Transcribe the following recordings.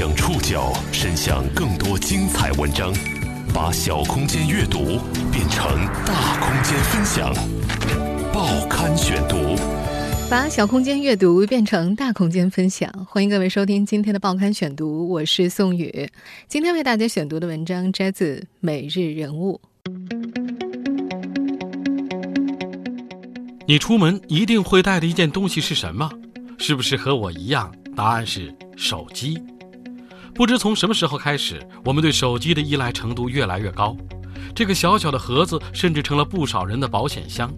将触角伸向更多精彩文章，把小空间阅读变成大空间分享。报刊选读，把小空间阅读变成大空间分享。欢迎各位收听今天的报刊选读，我是宋宇。今天为大家选读的文章摘自《每日人物》。你出门一定会带的一件东西是什么？是不是和我一样？答案是手机。不知从什么时候开始，我们对手机的依赖程度越来越高。这个小小的盒子甚至成了不少人的保险箱，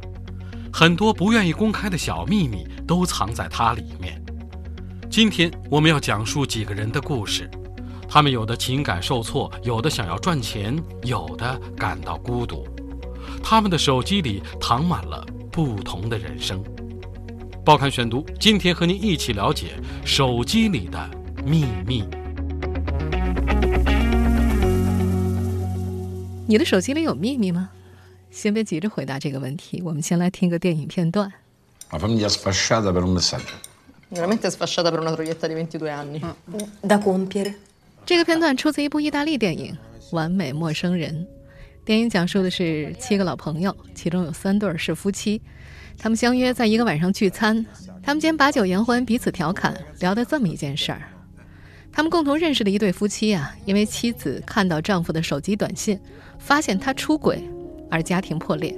很多不愿意公开的小秘密都藏在它里面。今天我们要讲述几个人的故事，他们有的情感受挫，有的想要赚钱，有的感到孤独。他们的手机里藏满了。不同的人生，报刊选读，今天和您一起了解手机里的秘密。你的手机里有秘密吗？先别急着回答这个问题，我们先来听个电影片段。La famiglia sfasciata per un messaggio. Veramente sfasciata per una troietta di 22 anni. Da compiere. 这个片段出自一部意大利电影《完美陌生人》。电影讲述的是七个老朋友，其中有三对是夫妻，他们相约在一个晚上聚餐，他们间把酒言欢，彼此调侃，聊的这么一件事儿：他们共同认识的一对夫妻啊，因为妻子看到丈夫的手机短信，发现他出轨，而家庭破裂。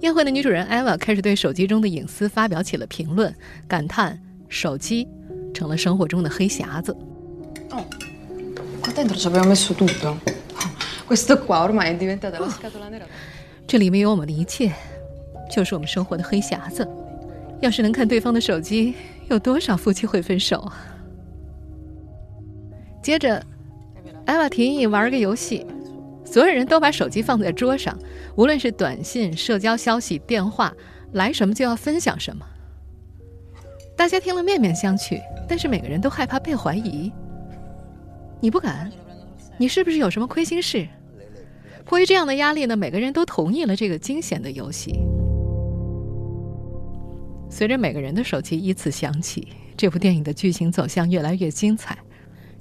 宴会的女主人艾娃开始对手机中的隐私发表起了评论，感叹手机成了生活中的黑匣子。这里面有我们的一切，就是我们生活的黑匣子。要是能看对方的手机，有多少夫妻会分手啊？接着，艾娃提议玩个游戏，所有人都把手机放在桌上，无论是短信、社交消息、电话，来什么就要分享什么。大家听了面面相觑，但是每个人都害怕被怀疑。你不敢？你是不是有什么亏心事？迫于这样的压力呢，每个人都同意了这个惊险的游戏。随着每个人的手机依次响起，这部电影的剧情走向越来越精彩。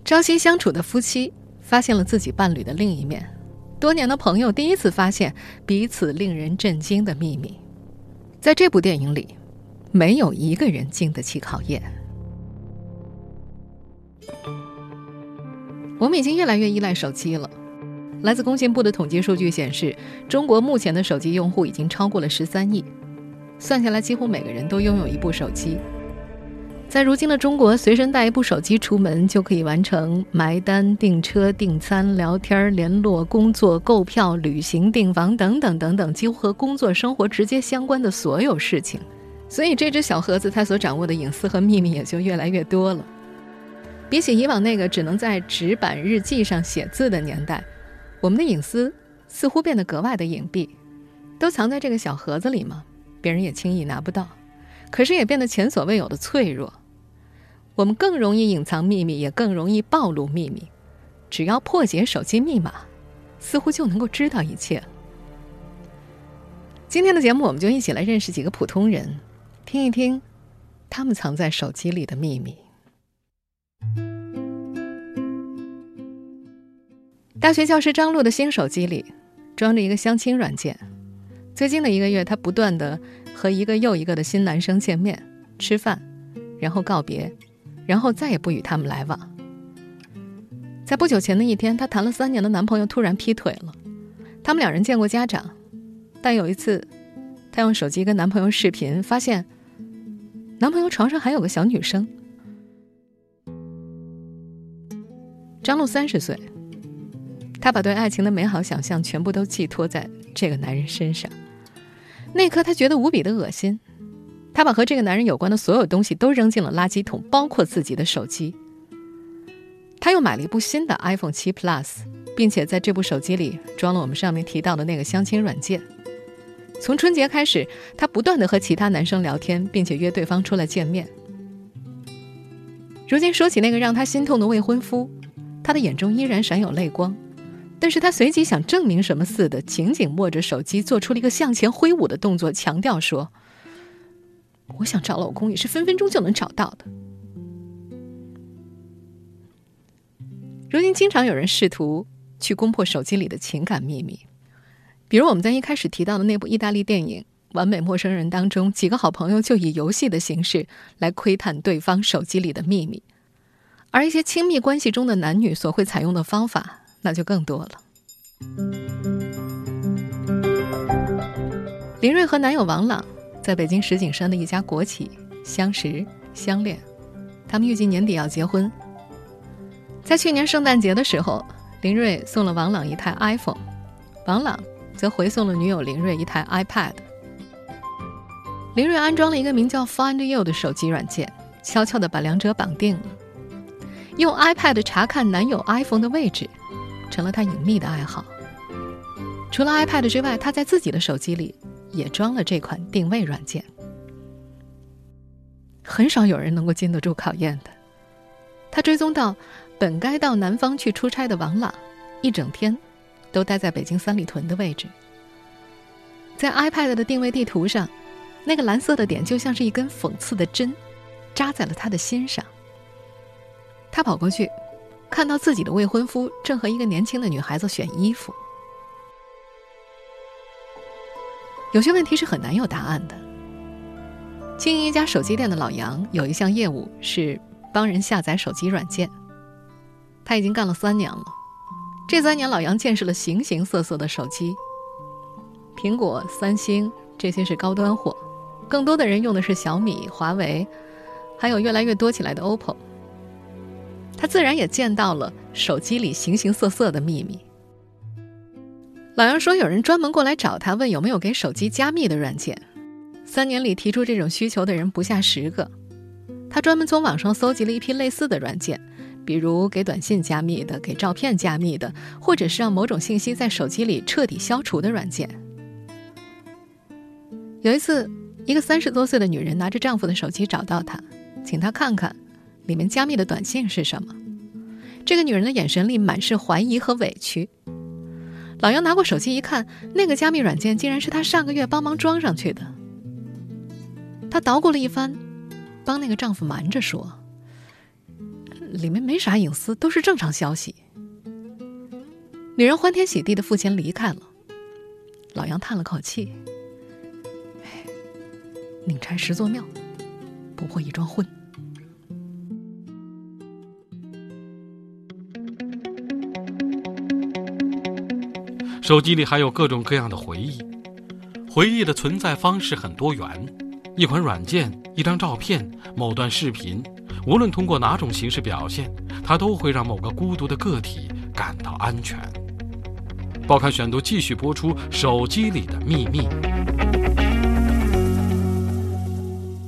朝夕相处的夫妻发现了自己伴侣的另一面，多年的朋友第一次发现彼此令人震惊的秘密。在这部电影里，没有一个人经得起考验。我们已经越来越依赖手机了。来自工信部的统计数据显示，中国目前的手机用户已经超过了十三亿，算下来几乎每个人都拥有一部手机。在如今的中国，随身带一部手机出门就可以完成埋单、订车、订餐、聊天、联络、工作、购票、旅行、订房等等等等，几乎和工作生活直接相关的所有事情。所以，这只小盒子它所掌握的隐私和秘密也就越来越多了。比起以往那个只能在纸板日记上写字的年代。我们的隐私似乎变得格外的隐蔽，都藏在这个小盒子里吗？别人也轻易拿不到。可是也变得前所未有的脆弱。我们更容易隐藏秘密，也更容易暴露秘密。只要破解手机密码，似乎就能够知道一切。今天的节目，我们就一起来认识几个普通人，听一听他们藏在手机里的秘密。大学教师张璐的新手机里装着一个相亲软件。最近的一个月，他不断的和一个又一个的新男生见面、吃饭，然后告别，然后再也不与他们来往。在不久前的一天，她谈了三年的男朋友突然劈腿了。他们两人见过家长，但有一次，她用手机跟男朋友视频，发现男朋友床上还有个小女生。张璐三十岁。她把对爱情的美好想象全部都寄托在这个男人身上，那刻她觉得无比的恶心。她把和这个男人有关的所有东西都扔进了垃圾桶，包括自己的手机。她又买了一部新的 iPhone 7 Plus，并且在这部手机里装了我们上面提到的那个相亲软件。从春节开始，她不断的和其他男生聊天，并且约对方出来见面。如今说起那个让她心痛的未婚夫，她的眼中依然闪有泪光。但是他随即想证明什么似的，紧紧握着手机，做出了一个向前挥舞的动作，强调说：“我想找老公也是分分钟就能找到的。”如今经常有人试图去攻破手机里的情感秘密，比如我们在一开始提到的那部意大利电影《完美陌生人》当中，几个好朋友就以游戏的形式来窥探对方手机里的秘密，而一些亲密关系中的男女所会采用的方法，那就更多了。林瑞和男友王朗在北京石景山的一家国企相识相恋，他们预计年底要结婚。在去年圣诞节的时候，林瑞送了王朗一台 iPhone，王朗则回送了女友林瑞一台 iPad。林瑞安装了一个名叫 Find You 的手机软件，悄悄地把两者绑定了。用 iPad 查看男友 iPhone 的位置，成了他隐秘的爱好。除了 iPad 之外，他在自己的手机里也装了这款定位软件。很少有人能够经得住考验的。他追踪到。本该到南方去出差的王朗，一整天都待在北京三里屯的位置。在 iPad 的定位地图上，那个蓝色的点就像是一根讽刺的针，扎在了他的心上。他跑过去，看到自己的未婚夫正和一个年轻的女孩子选衣服。有些问题是很难有答案的。经营一家手机店的老杨有一项业务是帮人下载手机软件。他已经干了三年了，这三年老杨见识了形形色色的手机。苹果、三星这些是高端货，更多的人用的是小米、华为，还有越来越多起来的 OPPO。他自然也见到了手机里形形色色的秘密。老杨说，有人专门过来找他，问有没有给手机加密的软件。三年里提出这种需求的人不下十个。他专门从网上搜集了一批类似的软件。比如给短信加密的，给照片加密的，或者是让某种信息在手机里彻底消除的软件。有一次，一个三十多岁的女人拿着丈夫的手机找到他，请他看看里面加密的短信是什么。这个女人的眼神里满是怀疑和委屈。老杨拿过手机一看，那个加密软件竟然是他上个月帮忙装上去的。他捣鼓了一番，帮那个丈夫瞒着说。里面没啥隐私，都是正常消息。女人欢天喜地的付钱离开了。老杨叹了口气：“宁拆十座庙，不破一桩婚。”手机里还有各种各样的回忆，回忆的存在方式很多元，一款软件、一张照片、某段视频。无论通过哪种形式表现，它都会让某个孤独的个体感到安全。报刊选读继续播出：手机里的秘密。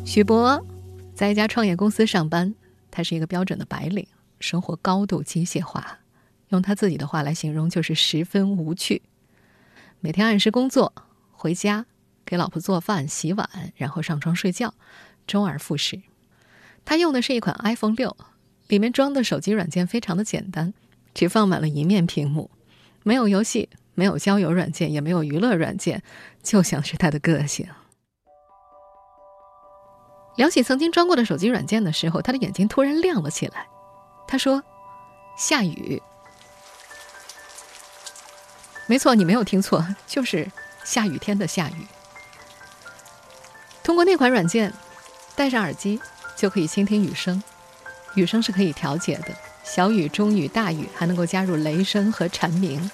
许博在一家创业公司上班，他是一个标准的白领，生活高度机械化，用他自己的话来形容就是十分无趣。每天按时工作，回家给老婆做饭、洗碗，然后上床睡觉，周而复始。他用的是一款 iPhone 六，里面装的手机软件非常的简单，只放满了一面屏幕，没有游戏，没有交友软件，也没有娱乐软件，就像是他的个性。聊起曾经装过的手机软件的时候，他的眼睛突然亮了起来。他说：“下雨。”没错，你没有听错，就是下雨天的下雨。通过那款软件，戴上耳机。就可以倾听雨声，雨声是可以调节的，小雨、中雨、大雨，还能够加入雷声和蝉鸣。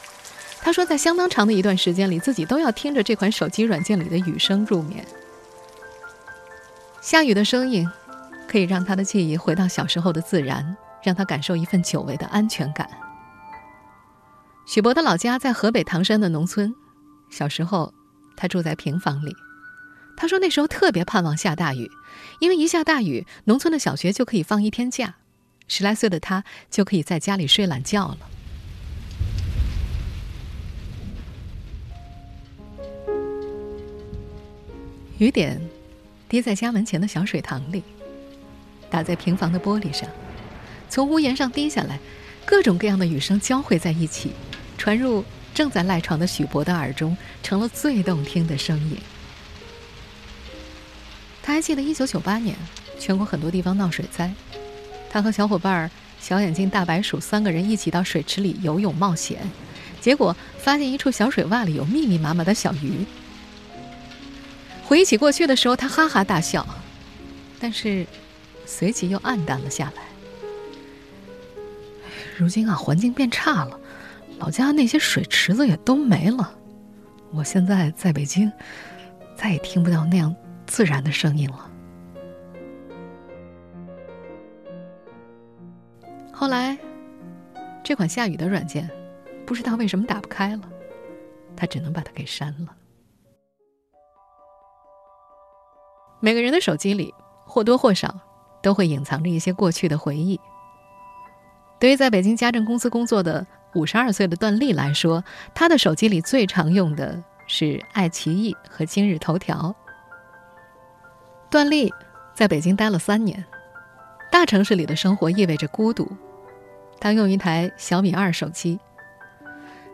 他说，在相当长的一段时间里，自己都要听着这款手机软件里的雨声入眠。下雨的声音可以让他的记忆回到小时候的自然，让他感受一份久违的安全感。许博的老家在河北唐山的农村，小时候他住在平房里。他说：“那时候特别盼望下大雨，因为一下大雨，农村的小学就可以放一天假，十来岁的他就可以在家里睡懒觉了。”雨点滴在家门前的小水塘里，打在平房的玻璃上，从屋檐上滴下来，各种各样的雨声交汇在一起，传入正在赖床的许博的耳中，成了最动听的声音。他还记得，一九九八年，全国很多地方闹水灾，他和小伙伴儿小眼镜、大白鼠三个人一起到水池里游泳冒险，结果发现一处小水洼里有密密麻麻的小鱼。回忆起过去的时候，他哈哈大笑，但是随即又黯淡了下来。如今啊，环境变差了，老家那些水池子也都没了。我现在在北京，再也听不到那样自然的声音了。后来，这款下雨的软件，不知道为什么打不开了，他只能把它给删了。每个人的手机里或多或少都会隐藏着一些过去的回忆。对于在北京家政公司工作的五十二岁的段丽来说，她的手机里最常用的是爱奇艺和今日头条。段丽在北京待了三年，大城市里的生活意味着孤独。她用一台小米二手机，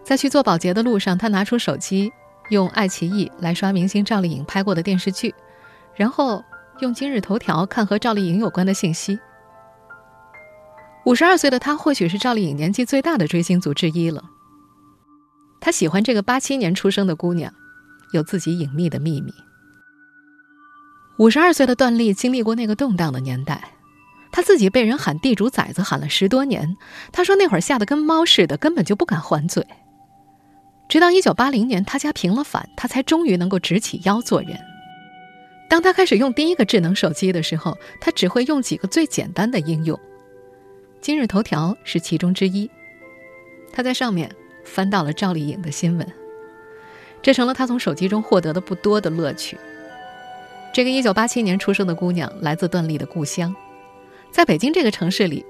在去做保洁的路上，她拿出手机，用爱奇艺来刷明星赵丽颖拍过的电视剧，然后用今日头条看和赵丽颖有关的信息。五十二岁的他，或许是赵丽颖年纪最大的追星族之一了。他喜欢这个八七年出生的姑娘，有自己隐秘的秘密。五十二岁的段丽经历过那个动荡的年代，他自己被人喊地主崽子喊了十多年。他说那会儿吓得跟猫似的，根本就不敢还嘴。直到一九八零年，他家平了反，他才终于能够直起腰做人。当他开始用第一个智能手机的时候，他只会用几个最简单的应用。今日头条是其中之一，他在上面翻到了赵丽颖的新闻，这成了他从手机中获得的不多的乐趣。这个1987年出生的姑娘来自段丽的故乡，在北京这个城市里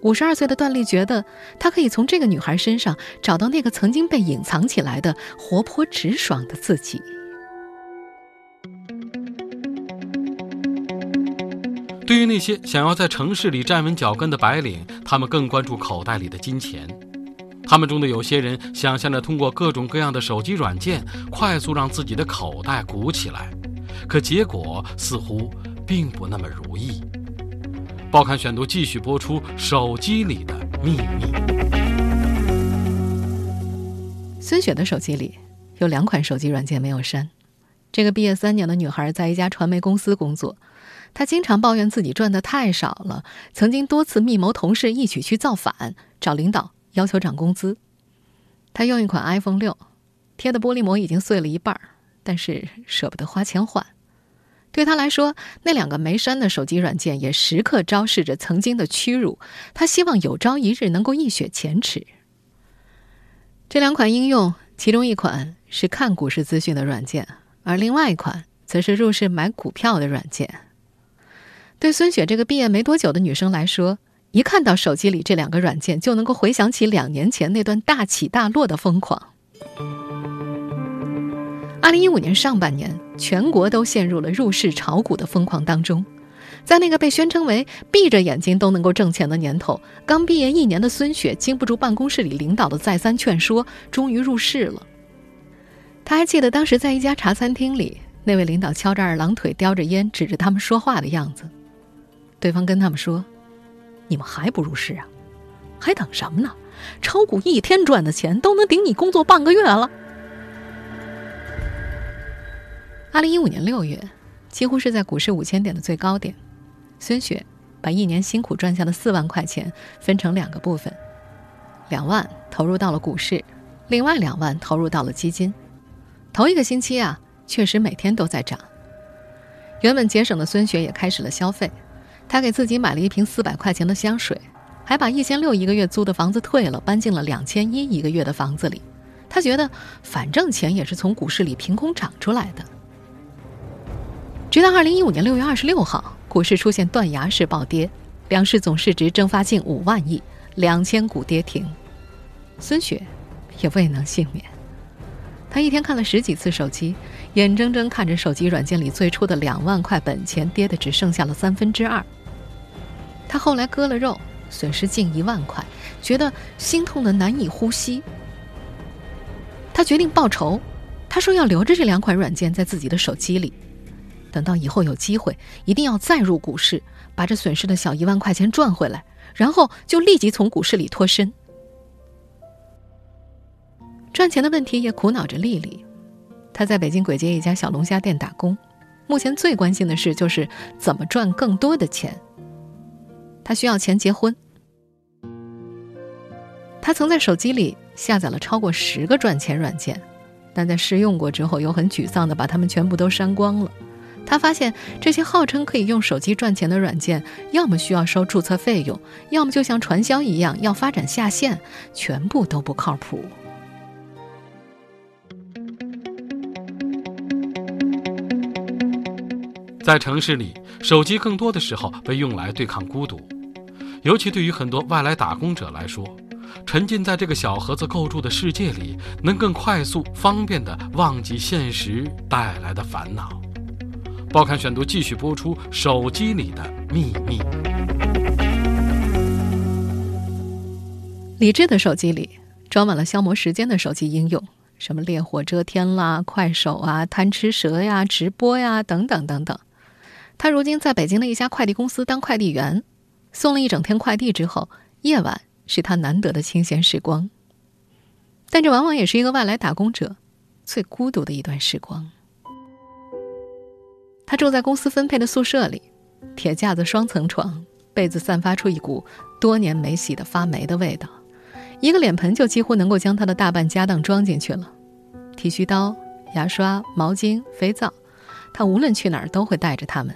，52岁的段丽觉得她可以从这个女孩身上找到那个曾经被隐藏起来的活泼直爽的自己。对于那些想要在城市里站稳脚跟的白领，他们更关注口袋里的金钱。他们中的有些人想象着通过各种各样的手机软件，快速让自己的口袋鼓起来，可结果似乎并不那么如意。报刊选读继续播出：手机里的秘密。孙雪的手机里有两款手机软件没有删。这个毕业三年的女孩在一家传媒公司工作。他经常抱怨自己赚的太少了，曾经多次密谋同事一起去造反，找领导要求涨工资。他用一款 iPhone 六，贴的玻璃膜已经碎了一半，但是舍不得花钱换。对他来说，那两个没删的手机软件也时刻昭示着曾经的屈辱。他希望有朝一日能够一雪前耻。这两款应用，其中一款是看股市资讯的软件，而另外一款则是入市买股票的软件。对孙雪这个毕业没多久的女生来说，一看到手机里这两个软件，就能够回想起两年前那段大起大落的疯狂。二零一五年上半年，全国都陷入了入市炒股的疯狂当中。在那个被宣称为闭着眼睛都能够挣钱的年头，刚毕业一年的孙雪经不住办公室里领导的再三劝说，终于入市了。他还记得当时在一家茶餐厅里，那位领导翘着二郎腿，叼着烟，指着他们说话的样子。对方跟他们说：“你们还不入市啊？还等什么呢？炒股一天赚的钱都能顶你工作半个月了。”二零一五年六月，几乎是在股市五千点的最高点，孙雪把一年辛苦赚下的四万块钱分成两个部分，两万投入到了股市，另外两万投入到了基金。头一个星期啊，确实每天都在涨。原本节省的孙雪也开始了消费。他给自己买了一瓶四百块钱的香水，还把一千六一个月租的房子退了，搬进了两千一一个月的房子里。他觉得，反正钱也是从股市里凭空涨出来的。直到二零一五年六月二十六号，股市出现断崖式暴跌，两市总市值蒸发近五万亿，两千股跌停，孙雪也未能幸免。他一天看了十几次手机，眼睁睁看着手机软件里最初的两万块本钱跌得只剩下了三分之二。他后来割了肉，损失近一万块，觉得心痛的难以呼吸。他决定报仇，他说要留着这两款软件在自己的手机里，等到以后有机会，一定要再入股市，把这损失的小一万块钱赚回来，然后就立即从股市里脱身。赚钱的问题也苦恼着丽丽，她在北京簋街一家小龙虾店打工，目前最关心的事就是怎么赚更多的钱。他需要钱结婚。他曾在手机里下载了超过十个赚钱软件，但在试用过之后，又很沮丧的把它们全部都删光了。他发现这些号称可以用手机赚钱的软件，要么需要收注册费用，要么就像传销一样要发展下线，全部都不靠谱。在城市里，手机更多的时候被用来对抗孤独，尤其对于很多外来打工者来说，沉浸在这个小盒子构筑的世界里，能更快速、方便地忘记现实带来的烦恼。报刊选读继续播出：手机里的秘密。李智的手机里装满了消磨时间的手机应用，什么烈火遮天啦、快手啊、贪吃蛇呀、直播呀等等等等。他如今在北京的一家快递公司当快递员，送了一整天快递之后，夜晚是他难得的清闲时光。但这往往也是一个外来打工者最孤独的一段时光。他住在公司分配的宿舍里，铁架子双层床，被子散发出一股多年没洗的发霉的味道，一个脸盆就几乎能够将他的大半家当装进去了，剃须刀、牙刷、毛巾、肥皂，他无论去哪儿都会带着它们。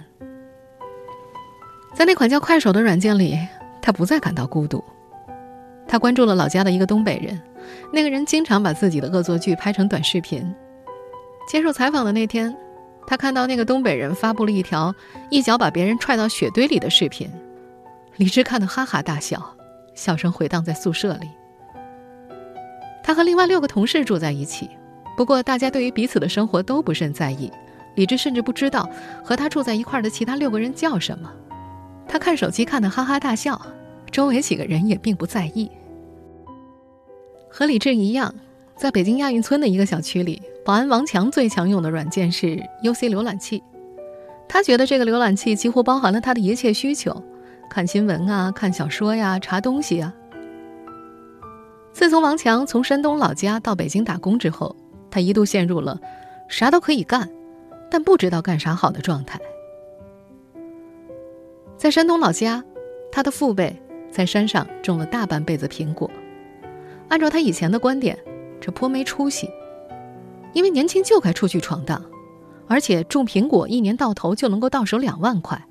在那款叫快手的软件里，他不再感到孤独。他关注了老家的一个东北人，那个人经常把自己的恶作剧拍成短视频。接受采访的那天，他看到那个东北人发布了一条一脚把别人踹到雪堆里的视频，李智看得哈哈大笑，笑声回荡在宿舍里。他和另外六个同事住在一起，不过大家对于彼此的生活都不甚在意。李智甚至不知道和他住在一块的其他六个人叫什么。他看手机看得哈哈大笑，周围几个人也并不在意。和李志一样，在北京亚运村的一个小区里，保安王强最常用的软件是 UC 浏览器。他觉得这个浏览器几乎包含了他的一切需求：看新闻啊，看小说呀，查东西啊。自从王强从山东老家到北京打工之后，他一度陷入了啥都可以干，但不知道干啥好的状态。在山东老家，他的父辈在山上种了大半辈子苹果。按照他以前的观点，这颇没出息，因为年轻就该出去闯荡，而且种苹果一年到头就能够到手两万块。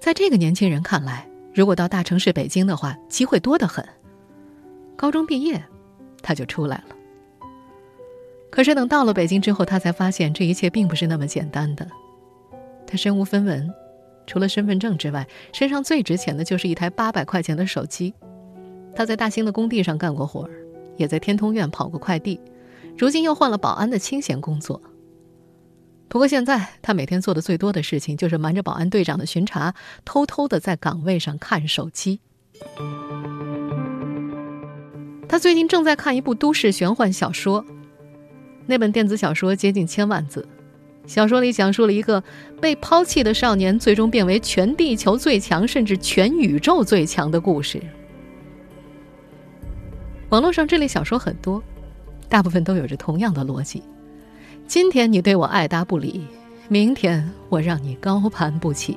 在这个年轻人看来，如果到大城市北京的话，机会多得很。高中毕业，他就出来了。可是等到了北京之后，他才发现这一切并不是那么简单的。他身无分文。除了身份证之外，身上最值钱的就是一台八百块钱的手机。他在大兴的工地上干过活儿，也在天通苑跑过快递，如今又换了保安的清闲工作。不过现在他每天做的最多的事情就是瞒着保安队长的巡查，偷偷的在岗位上看手机。他最近正在看一部都市玄幻小说，那本电子小说接近千万字。小说里讲述了一个被抛弃的少年，最终变为全地球最强，甚至全宇宙最强的故事。网络上这类小说很多，大部分都有着同样的逻辑：今天你对我爱答不理，明天我让你高攀不起。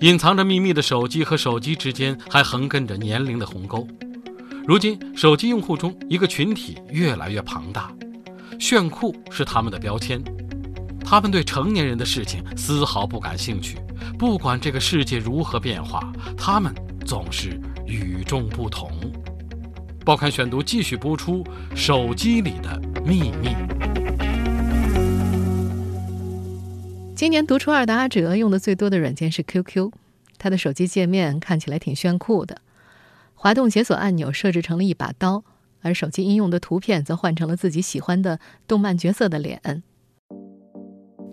隐藏着秘密的手机和手机之间还横亘着年龄的鸿沟。如今，手机用户中一个群体越来越庞大，炫酷是他们的标签。他们对成年人的事情丝毫不感兴趣，不管这个世界如何变化，他们总是与众不同。报刊选读继续播出：手机里的秘密。今年读初二的阿哲用的最多的软件是 QQ，他的手机界面看起来挺炫酷的。滑动解锁按钮设置成了一把刀，而手机应用的图片则换成了自己喜欢的动漫角色的脸。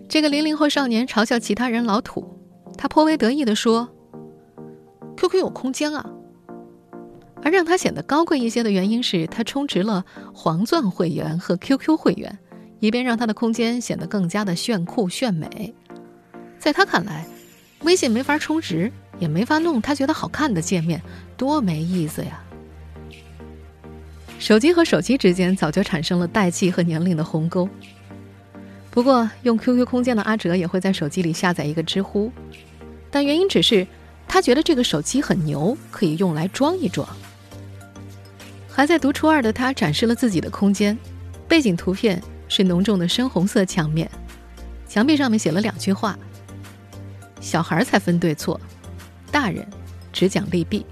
这个零零后少年嘲笑其他人老土，他颇为得意地说：“QQ 有空间啊。”而让他显得高贵一些的原因是他充值了黄钻会员和 QQ 会员，以便让他的空间显得更加的炫酷炫美。在他看来，微信没法充值，也没法弄他觉得好看的界面，多没意思呀！手机和手机之间早就产生了代际和年龄的鸿沟。不过，用 QQ 空间的阿哲也会在手机里下载一个知乎，但原因只是他觉得这个手机很牛，可以用来装一装。还在读初二的他展示了自己的空间，背景图片是浓重的深红色墙面，墙壁上面写了两句话：“小孩才分对错，大人只讲利弊。”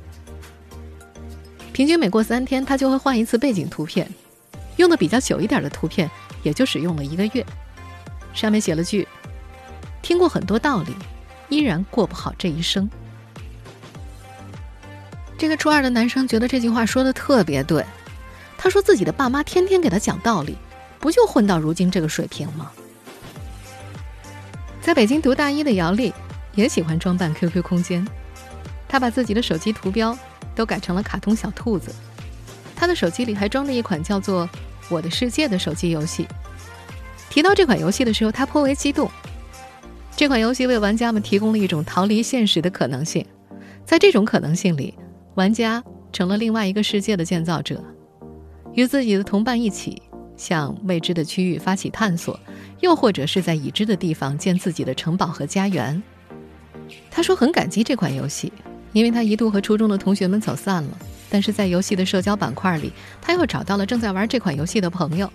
平均每过三天，他就会换一次背景图片，用的比较久一点的图片也就使用了一个月。上面写了句：“听过很多道理，依然过不好这一生。”这个初二的男生觉得这句话说的特别对。他说自己的爸妈天天给他讲道理，不就混到如今这个水平吗？在北京读大一的姚丽也喜欢装扮 QQ 空间，他把自己的手机图标都改成了卡通小兔子。他的手机里还装着一款叫做《我的世界》的手机游戏。提到这款游戏的时候，他颇为激动。这款游戏为玩家们提供了一种逃离现实的可能性，在这种可能性里。玩家成了另外一个世界的建造者，与自己的同伴一起向未知的区域发起探索，又或者是在已知的地方建自己的城堡和家园。他说很感激这款游戏，因为他一度和初中的同学们走散了，但是在游戏的社交板块里，他又找到了正在玩这款游戏的朋友。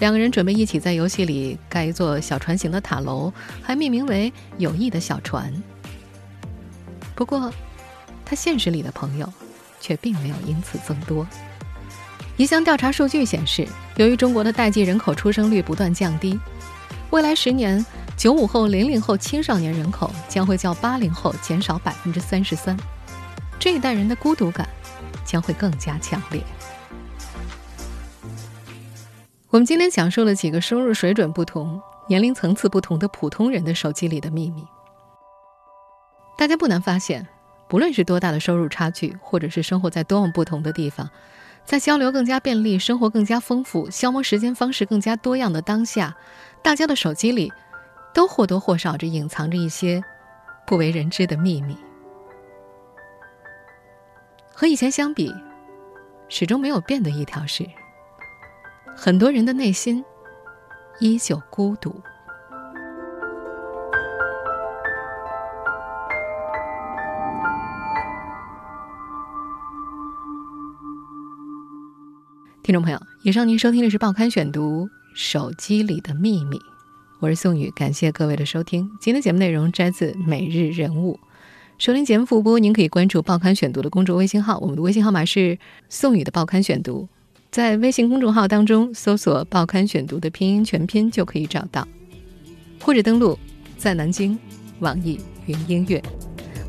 两个人准备一起在游戏里盖一座小船型的塔楼，还命名为“友谊的小船”。不过。他现实里的朋友，却并没有因此增多。一项调查数据显示，由于中国的代际人口出生率不断降低，未来十年，九五后、零零后青少年人口将会较八零后减少百分之三十三。这一代人的孤独感将会更加强烈。我们今天讲述了几个收入水准不同、年龄层次不同的普通人的手机里的秘密。大家不难发现。不论是多大的收入差距，或者是生活在多么不同的地方，在交流更加便利、生活更加丰富、消磨时间方式更加多样的当下，大家的手机里都或多或少着隐藏着一些不为人知的秘密。和以前相比，始终没有变的一条是：很多人的内心依旧孤独。听众朋友，以上您收听的是《报刊选读》手机里的秘密，我是宋宇，感谢各位的收听。今天节目内容摘自《每日人物》，收听节目复播，您可以关注《报刊选读》的公众微信号，我们的微信号码是宋宇的《报刊选读》，在微信公众号当中搜索《报刊选读》的拼音全拼就可以找到，或者登录在南京网易云音乐。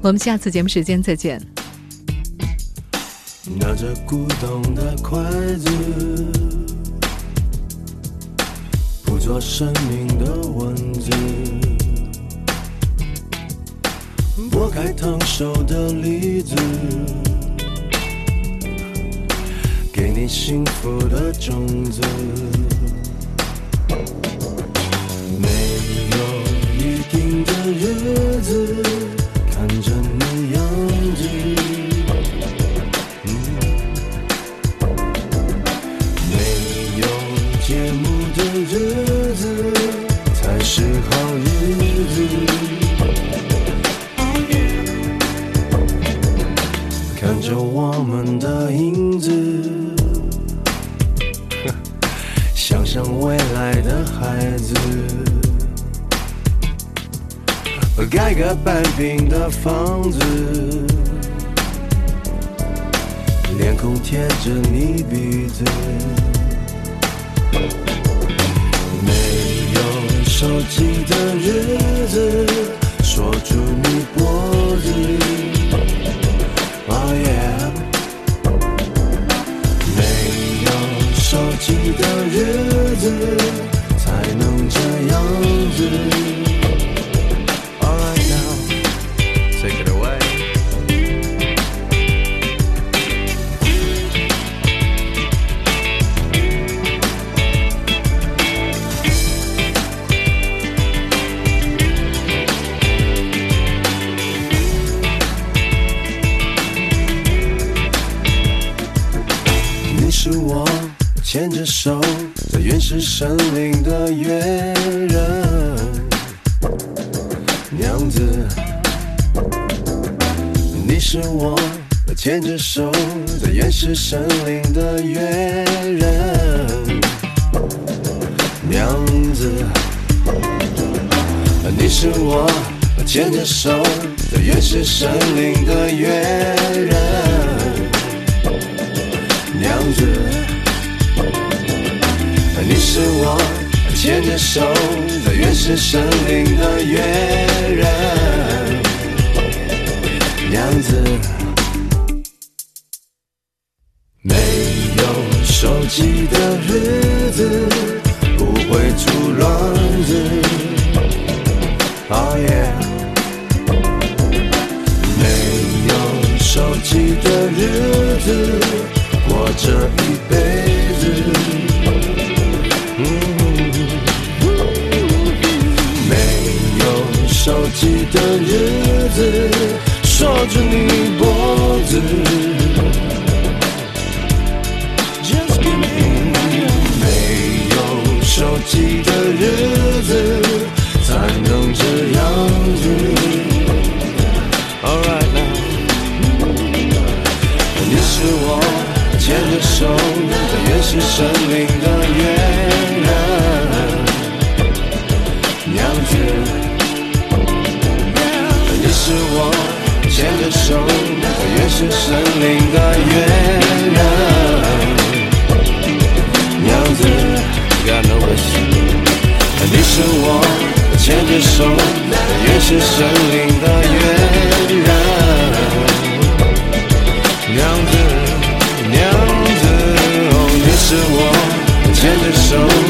我们下次节目时间再见。拿着古董的筷子，做生命的文字，拨开烫手的梨子，给你幸福的种子。没有一定的日子，我们的影子，想想未来的孩子，盖个半平的房子，脸孔贴着你鼻子，没有手机的日子，锁住你脖子。有手机的日子，才能这样子。手，在原始森林的月人。娘子，你是我牵着手，在原始森林的月人。娘子，你是我牵着手，在原始森林的月人。是我牵着手，在原始森林的月牵着手，在原始森林的越人娘子。你是我牵着手，在原始森林的越人娘子。你是我牵着手，在原始森林的越人哦，